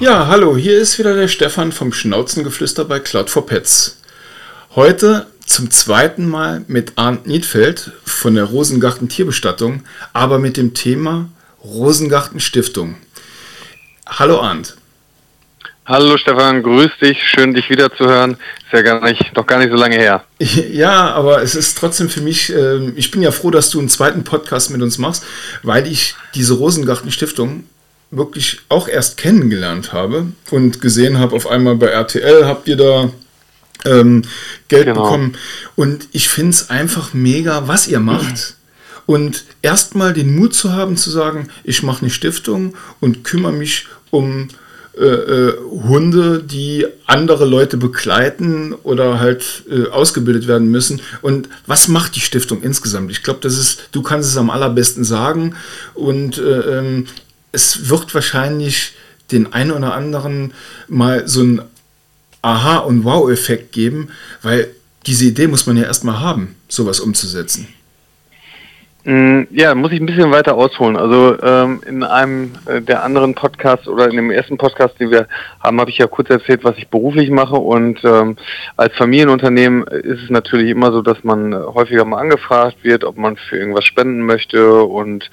Ja, hallo, hier ist wieder der Stefan vom Schnauzengeflüster bei Cloud for Pets. Heute zum zweiten Mal mit Arndt Niedfeld von der Rosengarten Tierbestattung, aber mit dem Thema Rosengarten Stiftung. Hallo Arndt. Hallo Stefan, grüß dich, schön dich wieder zu hören. Ist ja gar nicht, doch gar nicht so lange her. Ja, aber es ist trotzdem für mich, äh, ich bin ja froh, dass du einen zweiten Podcast mit uns machst, weil ich diese Rosengarten Stiftung wirklich auch erst kennengelernt habe und gesehen habe, auf einmal bei RTL habt ihr da ähm, Geld genau. bekommen. Und ich finde es einfach mega, was ihr macht. Und erstmal den Mut zu haben, zu sagen, ich mache eine Stiftung und kümmere mich um äh, äh, Hunde, die andere Leute begleiten oder halt äh, ausgebildet werden müssen. Und was macht die Stiftung insgesamt? Ich glaube, das ist, du kannst es am allerbesten sagen. Und äh, ähm, es wird wahrscheinlich den einen oder anderen mal so ein Aha- und Wow-Effekt geben, weil diese Idee muss man ja erstmal haben, sowas umzusetzen. Mm, ja, muss ich ein bisschen weiter ausholen. Also ähm, in einem äh, der anderen Podcasts oder in dem ersten Podcast, den wir haben, habe ich ja kurz erzählt, was ich beruflich mache. Und ähm, als Familienunternehmen ist es natürlich immer so, dass man häufiger mal angefragt wird, ob man für irgendwas spenden möchte. Und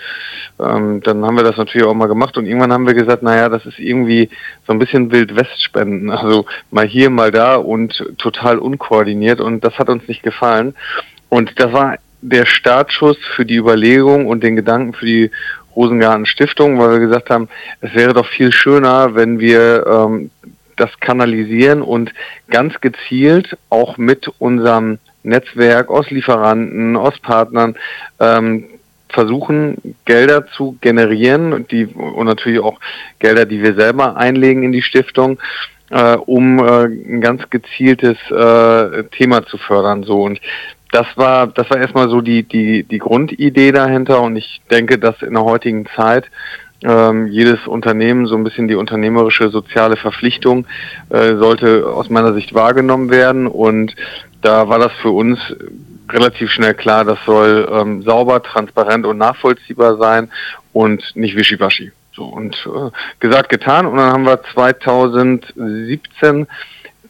ähm, dann haben wir das natürlich auch mal gemacht. Und irgendwann haben wir gesagt, naja, das ist irgendwie so ein bisschen Wild-West-Spenden. Also mal hier, mal da und total unkoordiniert. Und das hat uns nicht gefallen. Und das war der Startschuss für die Überlegung und den Gedanken für die Rosengarten Stiftung, weil wir gesagt haben, es wäre doch viel schöner, wenn wir ähm, das kanalisieren und ganz gezielt auch mit unserem Netzwerk aus Lieferanten, aus Partnern ähm, versuchen, Gelder zu generieren die, und natürlich auch Gelder, die wir selber einlegen in die Stiftung, äh, um äh, ein ganz gezieltes äh, Thema zu fördern. So und das war, das war erstmal so die, die, die Grundidee dahinter und ich denke, dass in der heutigen Zeit ähm, jedes Unternehmen so ein bisschen die unternehmerische soziale Verpflichtung äh, sollte aus meiner Sicht wahrgenommen werden und da war das für uns relativ schnell klar, das soll ähm, sauber, transparent und nachvollziehbar sein und nicht wischiwaschi. So und äh, gesagt, getan und dann haben wir 2017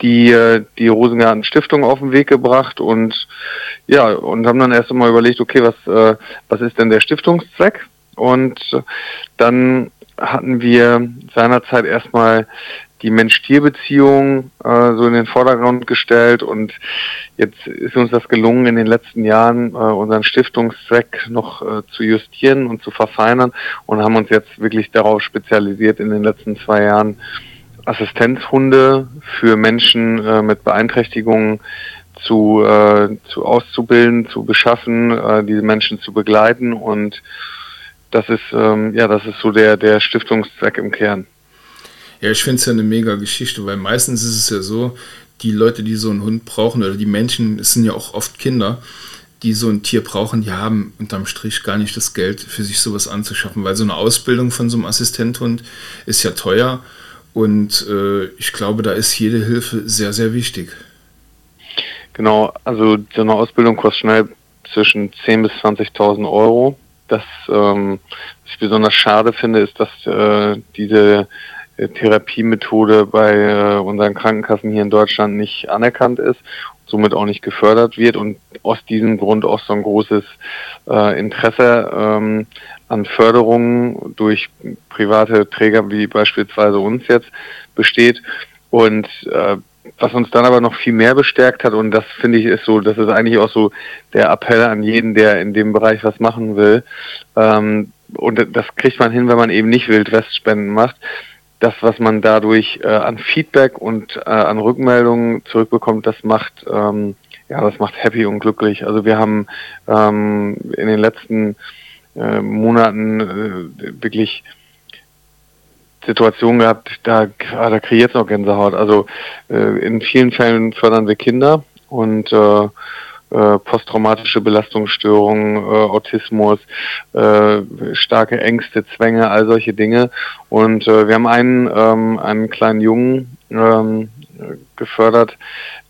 die, äh, die Rosengarten Stiftung auf den Weg gebracht und ja, und haben dann erst einmal überlegt, okay, was, äh, was ist denn der Stiftungszweck? Und dann hatten wir seinerzeit erstmal die Mensch-Tier-Beziehung äh, so in den Vordergrund gestellt und jetzt ist uns das gelungen, in den letzten Jahren äh, unseren Stiftungszweck noch äh, zu justieren und zu verfeinern und haben uns jetzt wirklich darauf spezialisiert, in den letzten zwei Jahren Assistenzhunde für Menschen äh, mit Beeinträchtigungen zu, äh, zu auszubilden, zu beschaffen, äh, diese Menschen zu begleiten. Und das ist ähm, ja das ist so der der Stiftungszweck im Kern. Ja, ich finde es ja eine mega Geschichte, weil meistens ist es ja so, die Leute, die so einen Hund brauchen oder die Menschen, es sind ja auch oft Kinder, die so ein Tier brauchen, die haben unterm Strich gar nicht das Geld für sich sowas anzuschaffen, weil so eine Ausbildung von so einem Assistenthund ist ja teuer und äh, ich glaube, da ist jede Hilfe sehr, sehr wichtig. Genau, also so eine Ausbildung kostet schnell zwischen 10.000 bis 20.000 Euro. Das, ähm, was ich besonders schade finde, ist, dass äh, diese äh, Therapiemethode bei äh, unseren Krankenkassen hier in Deutschland nicht anerkannt ist, somit auch nicht gefördert wird und aus diesem Grund auch so ein großes äh, Interesse ähm, an Förderungen durch private Träger wie beispielsweise uns jetzt besteht. Und äh, was uns dann aber noch viel mehr bestärkt hat, und das finde ich ist so, das ist eigentlich auch so der Appell an jeden, der in dem Bereich was machen will. Ähm, und das kriegt man hin, wenn man eben nicht Wildwestspenden macht. Das, was man dadurch äh, an Feedback und äh, an Rückmeldungen zurückbekommt, das macht ähm, ja, das macht happy und glücklich. Also wir haben ähm, in den letzten äh, Monaten äh, wirklich Situationen gehabt, da, ah, da kreiert es noch Gänsehaut. Also äh, in vielen Fällen fördern wir Kinder und äh, äh, posttraumatische Belastungsstörungen, äh, Autismus, äh, starke Ängste, Zwänge, all solche Dinge. Und äh, wir haben einen, ähm, einen kleinen Jungen ähm, gefördert,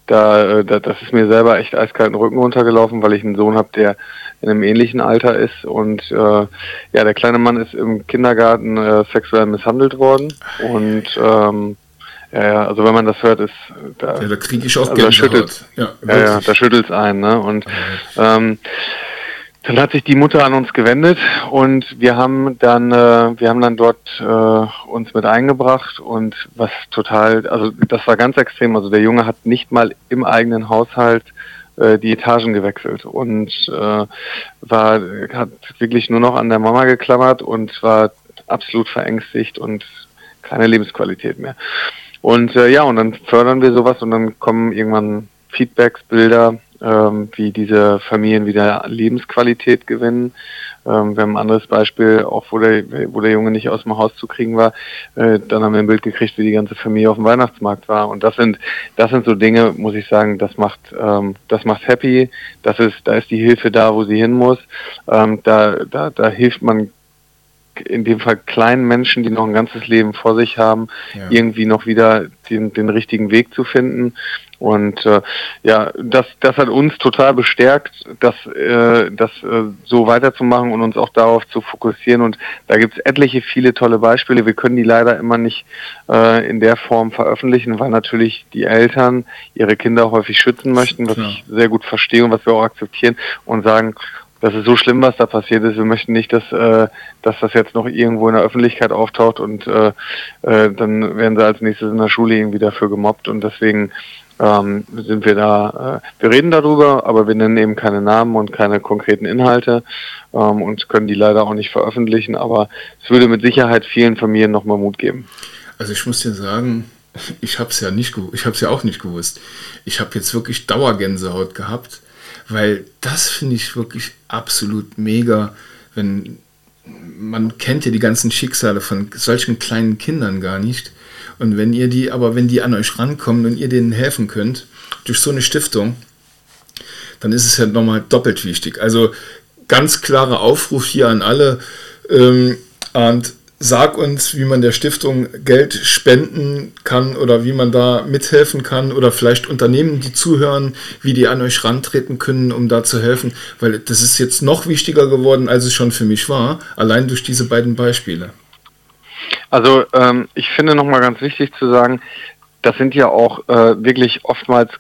da, da, das ist mir selber echt eiskalten Rücken runtergelaufen, weil ich einen Sohn habe, der in einem ähnlichen Alter ist. Und äh, ja, der kleine Mann ist im Kindergarten äh, sexuell misshandelt worden. Und ähm, ja, ja, also wenn man das hört, ist da, ja, da kriege ich auch also schüttelt, ja, ja, ja, da schüttelt es ein, ne? Und ähm, dann hat sich die Mutter an uns gewendet und wir haben dann, äh, wir haben dann dort äh, uns mit eingebracht und was total, also das war ganz extrem. Also der Junge hat nicht mal im eigenen Haushalt die Etagen gewechselt und äh, war hat wirklich nur noch an der Mama geklammert und war absolut verängstigt und keine Lebensqualität mehr. Und äh, ja, und dann fördern wir sowas und dann kommen irgendwann Feedbacks, Bilder, ähm, wie diese Familien wieder Lebensqualität gewinnen. Ähm, wir haben ein anderes Beispiel, auch wo der, wo der Junge nicht aus dem Haus zu kriegen war. Äh, dann haben wir ein Bild gekriegt, wie die ganze Familie auf dem Weihnachtsmarkt war. Und das sind, das sind so Dinge, muss ich sagen, das macht, ähm, das macht happy. Das ist, da ist die Hilfe da, wo sie hin muss. Ähm, da, da, da hilft man in dem Fall kleinen Menschen, die noch ein ganzes Leben vor sich haben, ja. irgendwie noch wieder den, den richtigen Weg zu finden. Und äh, ja, das, das hat uns total bestärkt, das, äh, das äh, so weiterzumachen und uns auch darauf zu fokussieren. Und da gibt es etliche, viele tolle Beispiele. Wir können die leider immer nicht äh, in der Form veröffentlichen, weil natürlich die Eltern ihre Kinder häufig schützen möchten, was ja. ich sehr gut verstehe und was wir auch akzeptieren und sagen, das ist so schlimm, was da passiert ist. Wir möchten nicht, dass, äh, dass das jetzt noch irgendwo in der Öffentlichkeit auftaucht und äh, äh, dann werden sie als nächstes in der Schule irgendwie dafür gemobbt und deswegen ähm, sind wir da, äh, wir reden darüber, aber wir nennen eben keine Namen und keine konkreten Inhalte ähm, und können die leider auch nicht veröffentlichen, aber es würde mit Sicherheit vielen Familien nochmal Mut geben. Also ich muss dir sagen, ich habe es ja nicht, ich habe ja auch nicht gewusst. Ich habe jetzt wirklich Dauergänsehaut gehabt weil das finde ich wirklich absolut mega, wenn man kennt ja die ganzen Schicksale von solchen kleinen Kindern gar nicht. Und wenn ihr die, aber wenn die an euch rankommen und ihr denen helfen könnt, durch so eine Stiftung, dann ist es ja nochmal doppelt wichtig. Also ganz klarer Aufruf hier an alle. Ähm, und sag uns, wie man der Stiftung Geld spenden kann oder wie man da mithelfen kann oder vielleicht Unternehmen, die zuhören, wie die an euch rantreten können, um da zu helfen, weil das ist jetzt noch wichtiger geworden, als es schon für mich war, allein durch diese beiden Beispiele. Also ähm, ich finde nochmal ganz wichtig zu sagen, das sind ja auch äh, wirklich oftmals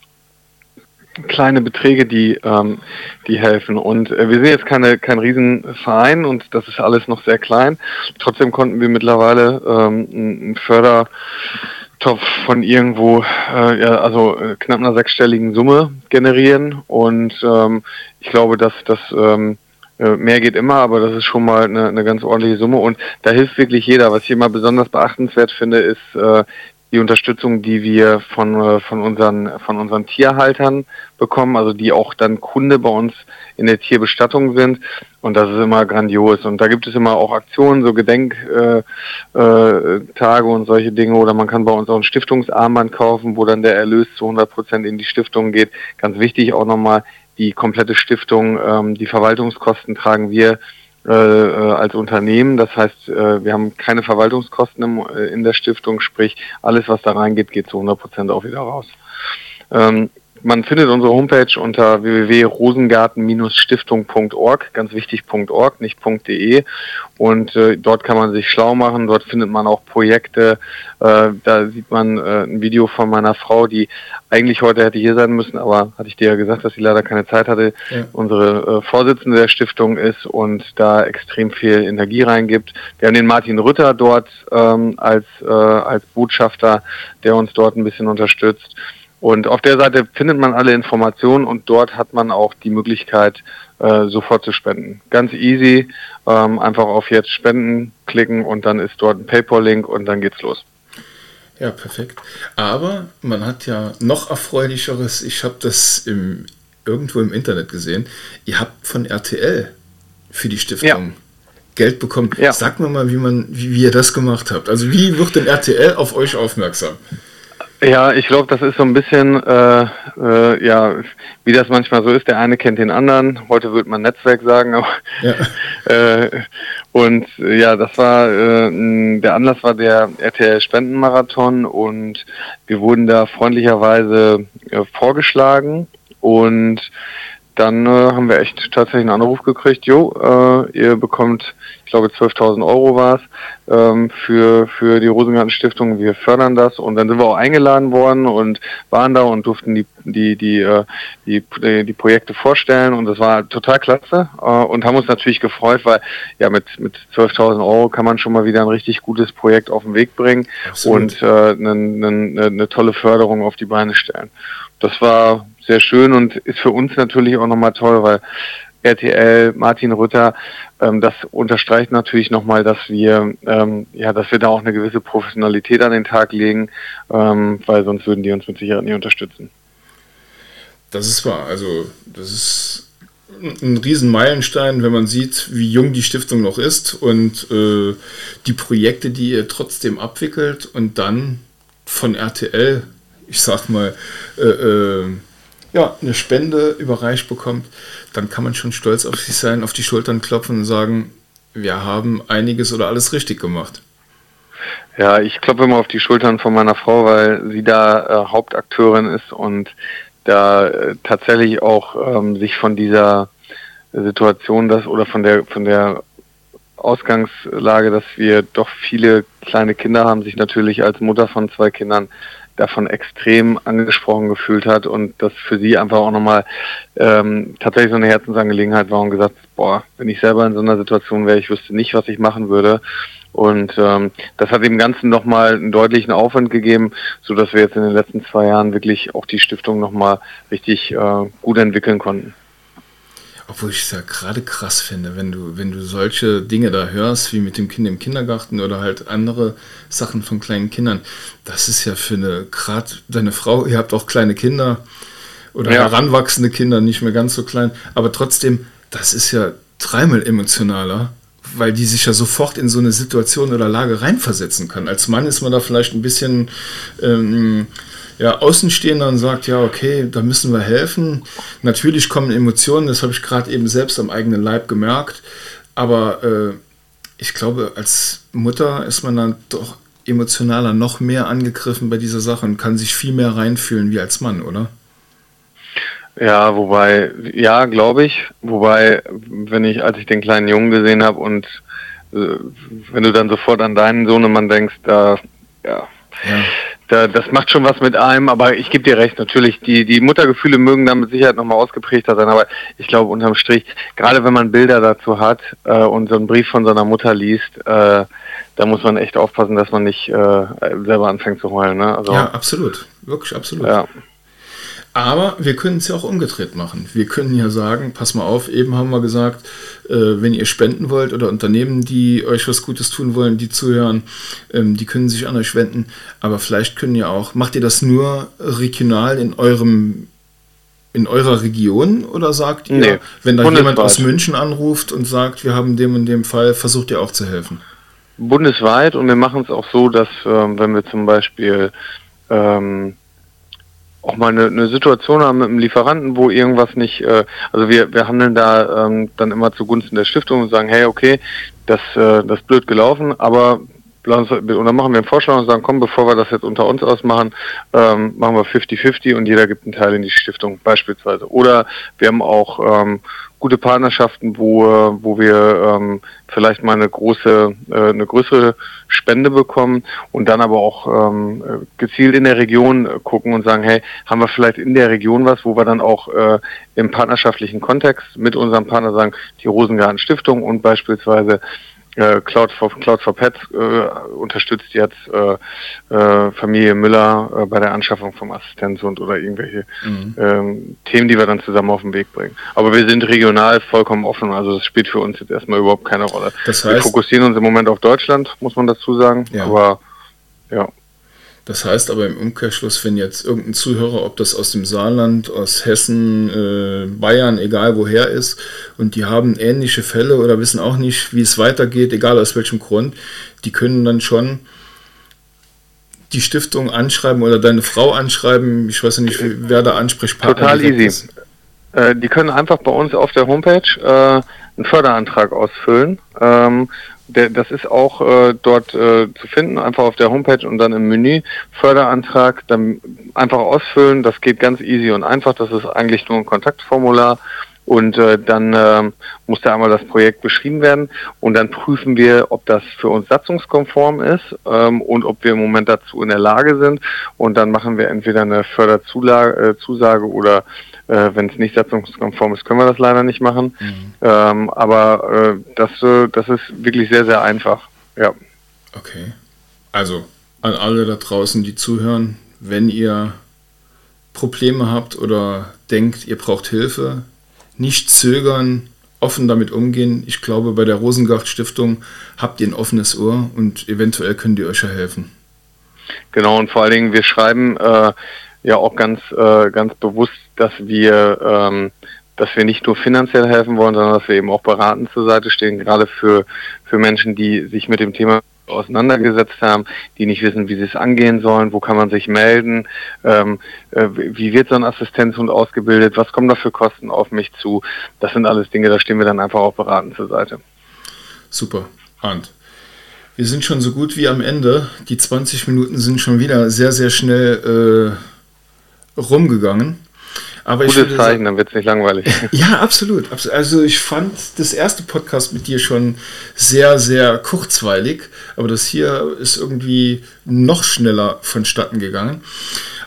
kleine Beträge, die, ähm, die helfen. Und äh, wir sind jetzt keine, kein Riesenverein und das ist alles noch sehr klein. Trotzdem konnten wir mittlerweile ähm, einen Fördertopf von irgendwo, äh, ja, also äh, knapp einer sechsstelligen Summe generieren. Und ähm, ich glaube, dass das ähm, äh, mehr geht immer, aber das ist schon mal eine, eine ganz ordentliche Summe und da hilft wirklich jeder. Was ich immer besonders beachtenswert finde, ist, äh, die Unterstützung, die wir von, äh, von, unseren, von unseren Tierhaltern bekommen, also die auch dann Kunde bei uns in der Tierbestattung sind. Und das ist immer grandios. Und da gibt es immer auch Aktionen, so Gedenktage äh, äh, und solche Dinge. Oder man kann bei uns auch ein Stiftungsarmband kaufen, wo dann der Erlös zu 100 Prozent in die Stiftung geht. Ganz wichtig auch nochmal, die komplette Stiftung, ähm, die Verwaltungskosten tragen wir äh, äh, als Unternehmen. Das heißt, äh, wir haben keine Verwaltungskosten im, äh, in der Stiftung, sprich alles, was da reingeht, geht zu 100 Prozent auch wieder raus. Ähm, man findet unsere Homepage unter www.rosengarten-stiftung.org, ganz wichtig .org, nicht .de. Und äh, dort kann man sich schlau machen, dort findet man auch Projekte. Äh, da sieht man äh, ein Video von meiner Frau, die eigentlich heute hätte hier sein müssen, aber hatte ich dir ja gesagt, dass sie leider keine Zeit hatte. Ja. Unsere äh, Vorsitzende der Stiftung ist und da extrem viel Energie reingibt. Wir haben den Martin Rütter dort ähm, als, äh, als Botschafter, der uns dort ein bisschen unterstützt. Und auf der Seite findet man alle Informationen und dort hat man auch die Möglichkeit, äh, sofort zu spenden. Ganz easy, ähm, einfach auf jetzt spenden klicken und dann ist dort ein PayPal-Link und dann geht's los. Ja, perfekt. Aber man hat ja noch erfreulicheres, ich habe das im, irgendwo im Internet gesehen, ihr habt von RTL für die Stiftung ja. Geld bekommen. Ja. Sag mir mal, wie, man, wie, wie ihr das gemacht habt. Also wie wird denn RTL auf euch aufmerksam? Ja, ich glaube, das ist so ein bisschen, äh, äh, ja, wie das manchmal so ist. Der eine kennt den anderen. Heute würde man Netzwerk sagen, aber ja. äh, und ja, das war äh, der Anlass war der RTL Spendenmarathon und wir wurden da freundlicherweise äh, vorgeschlagen und dann äh, haben wir echt tatsächlich einen Anruf gekriegt, jo, äh, ihr bekommt, ich glaube 12.000 Euro war es, ähm, für, für die Rosengarten Stiftung, wir fördern das und dann sind wir auch eingeladen worden und waren da und durften die, die, die, äh, die, die, die Projekte vorstellen und das war total klasse äh, und haben uns natürlich gefreut, weil ja mit, mit 12.000 Euro kann man schon mal wieder ein richtig gutes Projekt auf den Weg bringen Absolut. und äh, eine, eine, eine tolle Förderung auf die Beine stellen. Das war sehr schön und ist für uns natürlich auch nochmal toll, weil RTL, Martin Rütter, ähm, das unterstreicht natürlich nochmal, dass wir, ähm, ja, dass wir da auch eine gewisse Professionalität an den Tag legen, ähm, weil sonst würden die uns mit Sicherheit nicht unterstützen. Das ist wahr. Also, das ist ein Riesenmeilenstein, wenn man sieht, wie jung die Stiftung noch ist und äh, die Projekte, die ihr trotzdem abwickelt und dann von RTL, ich sag mal, äh, äh, ja, eine Spende überreicht bekommt, dann kann man schon stolz auf sich sein, auf die Schultern klopfen und sagen, wir haben einiges oder alles richtig gemacht. Ja, ich klopfe immer auf die Schultern von meiner Frau, weil sie da äh, Hauptakteurin ist und da äh, tatsächlich auch ähm, sich von dieser Situation, das oder von der von der Ausgangslage, dass wir doch viele kleine Kinder haben, sich natürlich als Mutter von zwei Kindern davon extrem angesprochen gefühlt hat und das für sie einfach auch nochmal ähm, tatsächlich so eine Herzensangelegenheit war und gesagt, boah, wenn ich selber in so einer Situation wäre, ich wüsste nicht, was ich machen würde. Und ähm, das hat dem Ganzen nochmal einen deutlichen Aufwand gegeben, so dass wir jetzt in den letzten zwei Jahren wirklich auch die Stiftung nochmal richtig äh, gut entwickeln konnten. Obwohl ich es ja gerade krass finde, wenn du, wenn du solche Dinge da hörst, wie mit dem Kind im Kindergarten oder halt andere Sachen von kleinen Kindern. Das ist ja für eine, gerade deine Frau, ihr habt auch kleine Kinder oder ja. heranwachsende Kinder, nicht mehr ganz so klein, aber trotzdem, das ist ja dreimal emotionaler, weil die sich ja sofort in so eine Situation oder Lage reinversetzen kann. Als Mann ist man da vielleicht ein bisschen ähm, ja, Außenstehender und sagt, ja, okay, da müssen wir helfen. Natürlich kommen Emotionen, das habe ich gerade eben selbst am eigenen Leib gemerkt. Aber äh, ich glaube, als Mutter ist man dann doch emotionaler noch mehr angegriffen bei dieser Sache und kann sich viel mehr reinfühlen wie als Mann, oder? Ja, wobei, ja, glaube ich. Wobei, wenn ich, als ich den kleinen Jungen gesehen habe und äh, wenn du dann sofort an deinen Sohnemann denkst, da, ja, ja da, das macht schon was mit einem, aber ich gebe dir recht, natürlich, die, die Muttergefühle mögen da mit Sicherheit nochmal ausgeprägter sein, aber ich glaube unterm Strich, gerade wenn man Bilder dazu hat äh, und so einen Brief von seiner Mutter liest, äh, da muss man echt aufpassen, dass man nicht äh, selber anfängt zu heulen. Ne? Also, ja, absolut, wirklich absolut. Ja. Aber wir können es ja auch umgedreht machen. Wir können ja sagen, pass mal auf, eben haben wir gesagt, äh, wenn ihr spenden wollt oder Unternehmen, die euch was Gutes tun wollen, die zuhören, ähm, die können sich an euch wenden. Aber vielleicht können ja auch, macht ihr das nur regional in eurem in eurer Region oder sagt ihr, nee, wenn da jemand aus München anruft und sagt, wir haben dem und dem Fall, versucht ihr auch zu helfen? Bundesweit und wir machen es auch so, dass ähm, wenn wir zum Beispiel ähm, auch mal eine, eine Situation haben mit einem Lieferanten, wo irgendwas nicht, äh, also wir, wir handeln da ähm, dann immer zugunsten der Stiftung und sagen, hey, okay, das, äh, das ist blöd gelaufen, aber und dann machen wir einen Vorschlag und sagen, komm, bevor wir das jetzt unter uns ausmachen, ähm, machen wir 50-50 und jeder gibt einen Teil in die Stiftung beispielsweise. Oder wir haben auch ähm, gute Partnerschaften, wo, wo wir ähm, vielleicht mal eine große, äh, eine größere Spende bekommen und dann aber auch ähm, gezielt in der Region gucken und sagen, hey, haben wir vielleicht in der Region was, wo wir dann auch äh, im partnerschaftlichen Kontext mit unserem Partner sagen, die Rosengarten Stiftung und beispielsweise äh, Cloud for Cloud for Pets äh, unterstützt jetzt äh, äh, Familie Müller äh, bei der Anschaffung vom Assistenzhund oder irgendwelche mhm. ähm, Themen, die wir dann zusammen auf den Weg bringen. Aber wir sind regional vollkommen offen, also das spielt für uns jetzt erstmal überhaupt keine Rolle. Das heißt, wir fokussieren uns im Moment auf Deutschland, muss man dazu sagen. Ja. Aber ja. Das heißt aber im Umkehrschluss, wenn jetzt irgendein Zuhörer, ob das aus dem Saarland, aus Hessen, äh, Bayern, egal woher ist, und die haben ähnliche Fälle oder wissen auch nicht, wie es weitergeht, egal aus welchem Grund, die können dann schon die Stiftung anschreiben oder deine Frau anschreiben. Ich weiß ja nicht, wer da Ansprechpartner ist. Total easy. Ist. Äh, die können einfach bei uns auf der Homepage äh, einen Förderantrag ausfüllen. Ähm, der, das ist auch äh, dort äh, zu finden, einfach auf der Homepage und dann im Menü Förderantrag, dann einfach ausfüllen. Das geht ganz easy und einfach. Das ist eigentlich nur ein Kontaktformular und äh, dann äh, muss da einmal das Projekt beschrieben werden und dann prüfen wir, ob das für uns satzungskonform ist ähm, und ob wir im Moment dazu in der Lage sind. Und dann machen wir entweder eine Förderzusage äh, Zusage oder äh, wenn es nicht satzungskonform ist, können wir das leider nicht machen. Mhm. Ähm, aber äh, das, äh, das ist wirklich sehr, sehr einfach. Ja. Okay. Also an alle da draußen, die zuhören, wenn ihr Probleme habt oder denkt, ihr braucht Hilfe, nicht zögern, offen damit umgehen. Ich glaube, bei der Rosengart Stiftung habt ihr ein offenes Ohr und eventuell könnt ihr euch ja helfen. Genau, und vor allen Dingen, wir schreiben äh, ja auch ganz, äh, ganz bewusst, dass wir, ähm, dass wir nicht nur finanziell helfen wollen, sondern dass wir eben auch beratend zur Seite stehen, gerade für, für Menschen, die sich mit dem Thema auseinandergesetzt haben, die nicht wissen, wie sie es angehen sollen, wo kann man sich melden, ähm, äh, wie wird so ein Assistenzhund ausgebildet, was kommen da für Kosten auf mich zu. Das sind alles Dinge, da stehen wir dann einfach auch beratend zur Seite. Super, Arndt. Wir sind schon so gut wie am Ende. Die 20 Minuten sind schon wieder sehr, sehr schnell äh, rumgegangen. Aber Gutes ich Zeichen, dann wird es nicht langweilig. Ja, absolut, Also ich fand das erste Podcast mit dir schon sehr, sehr kurzweilig, aber das hier ist irgendwie noch schneller vonstatten gegangen.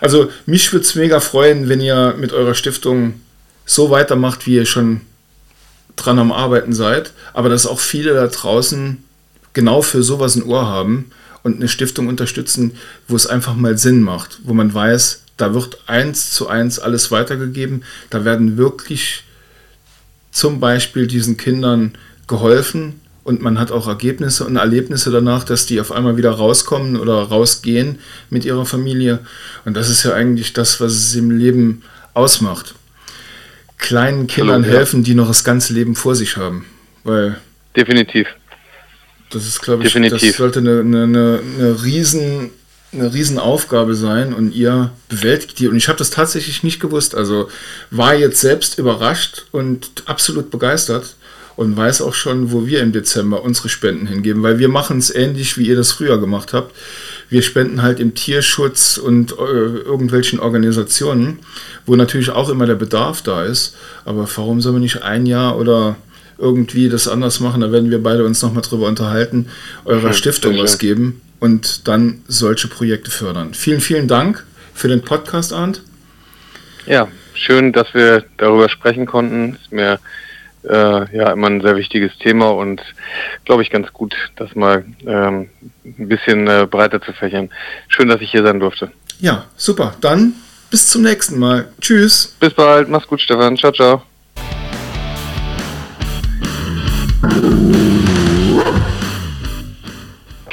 Also mich würde es mega freuen, wenn ihr mit eurer Stiftung so weitermacht, wie ihr schon dran am Arbeiten seid, aber dass auch viele da draußen genau für sowas ein Ohr haben und eine Stiftung unterstützen, wo es einfach mal Sinn macht, wo man weiß, da wird eins zu eins alles weitergegeben. Da werden wirklich zum Beispiel diesen Kindern geholfen und man hat auch Ergebnisse und Erlebnisse danach, dass die auf einmal wieder rauskommen oder rausgehen mit ihrer Familie. Und das ist ja eigentlich das, was es im Leben ausmacht. Kleinen Kindern Hallo, ja. helfen, die noch das ganze Leben vor sich haben. Weil Definitiv. Das ist, glaube ich, Definitiv. das sollte eine, eine, eine riesen eine Riesenaufgabe sein und ihr bewältigt die. Und ich habe das tatsächlich nicht gewusst. Also war jetzt selbst überrascht und absolut begeistert und weiß auch schon, wo wir im Dezember unsere Spenden hingeben, weil wir machen es ähnlich, wie ihr das früher gemacht habt. Wir spenden halt im Tierschutz und äh, irgendwelchen Organisationen, wo natürlich auch immer der Bedarf da ist. Aber warum sollen wir nicht ein Jahr oder irgendwie das anders machen? Da werden wir beide uns nochmal drüber unterhalten, eurer ja, Stiftung was geben und dann solche Projekte fördern. Vielen, vielen Dank für den Podcast, Arndt. Ja, schön, dass wir darüber sprechen konnten. Ist mir äh, ja immer ein sehr wichtiges Thema und glaube ich ganz gut, das mal ähm, ein bisschen äh, breiter zu fächern. Schön, dass ich hier sein durfte. Ja, super. Dann bis zum nächsten Mal. Tschüss. Bis bald. Mach's gut, Stefan. Ciao, ciao. Thank you.